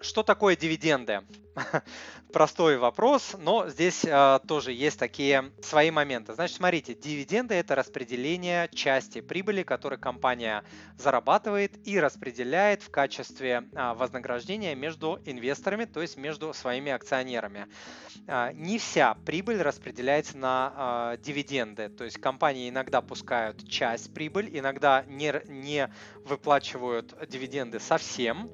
Что такое дивиденды? Простой вопрос, но здесь э, тоже есть такие свои моменты. Значит, смотрите, дивиденды это распределение части прибыли, которую компания зарабатывает и распределяет в качестве э, вознаграждения между инвесторами, то есть между своими акционерами. Э, не вся прибыль распределяется на э, дивиденды, то есть компании иногда пускают часть прибыль, иногда не, не выплачивают дивиденды совсем,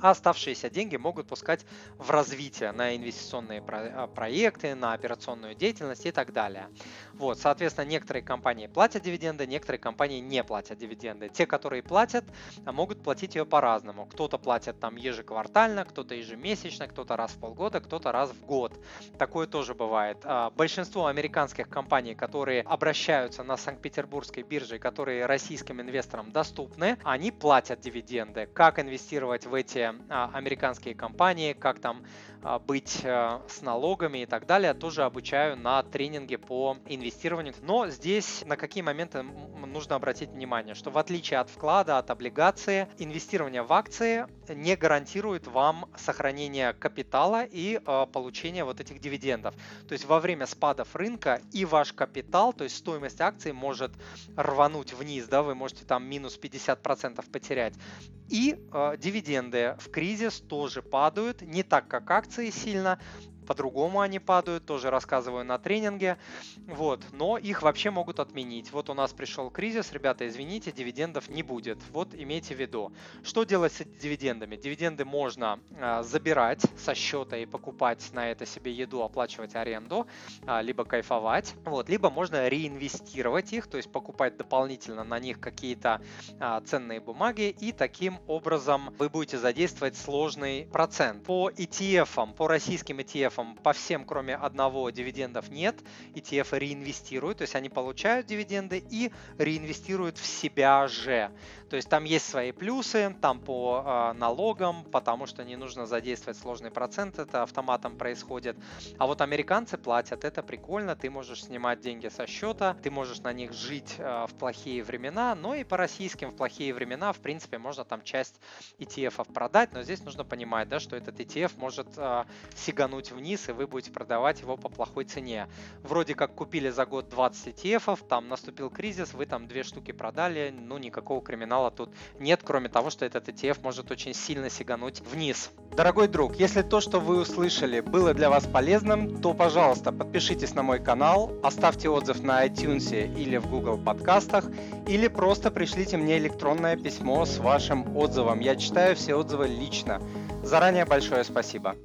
а оставшиеся деньги могут пускать в развитие на инвестиционные а, проекты, на операционную деятельность и так далее. Вот, соответственно, некоторые компании платят дивиденды, некоторые компании не платят дивиденды. Те, которые платят, могут платить ее по-разному. Кто-то платит там ежеквартально, кто-то ежемесячно, кто-то раз в полгода, кто-то раз в год. Такое тоже бывает. А, большинство американских компаний, которые обращаются на Санкт-Петербургской бирже, которые российским инвесторам доступны, они платят дивиденды. Как инвестировать в эти а, американские компании, как там а, быть э, с налогами и так далее, тоже обучаю на тренинге по инвестированию. Но здесь на какие моменты нужно обратить внимание, что в отличие от вклада, от облигации, инвестирование в акции не гарантирует вам сохранение капитала и э, получение вот этих дивидендов. То есть во время спадов рынка и ваш капитал, то есть стоимость акций может рвануть вниз, да, вы можете там минус 50% потерять. И э, дивиденды в кризис тоже падают, не так как акции сильно, по-другому они падают, тоже рассказываю на тренинге, вот, но их вообще могут отменить. Вот у нас пришел кризис, ребята, извините, дивидендов не будет, вот имейте в виду. Что делать с дивидендами? Дивиденды можно э, забирать со счета и покупать на это себе еду, оплачивать аренду, э, либо кайфовать, вот, либо можно реинвестировать их, то есть покупать дополнительно на них какие-то э, ценные бумаги, и таким образом вы будете задействовать сложный процент. По ETF, по российским ETF ETF по всем, кроме одного, дивидендов нет. ETF реинвестируют, то есть они получают дивиденды и реинвестируют в себя же. То есть там есть свои плюсы, там по э, налогам, потому что не нужно задействовать сложный процент, это автоматом происходит. А вот американцы платят, это прикольно, ты можешь снимать деньги со счета, ты можешь на них жить э, в плохие времена, но и по российским в плохие времена, в принципе, можно там часть ETF продать, но здесь нужно понимать, да, что этот ETF может э, сигануть вниз вниз, и вы будете продавать его по плохой цене. Вроде как купили за год 20 ETF, там наступил кризис, вы там две штуки продали, ну никакого криминала тут нет, кроме того, что этот ETF может очень сильно сигануть вниз. Дорогой друг, если то, что вы услышали, было для вас полезным, то, пожалуйста, подпишитесь на мой канал, оставьте отзыв на iTunes или в Google подкастах, или просто пришлите мне электронное письмо с вашим отзывом. Я читаю все отзывы лично. Заранее большое спасибо.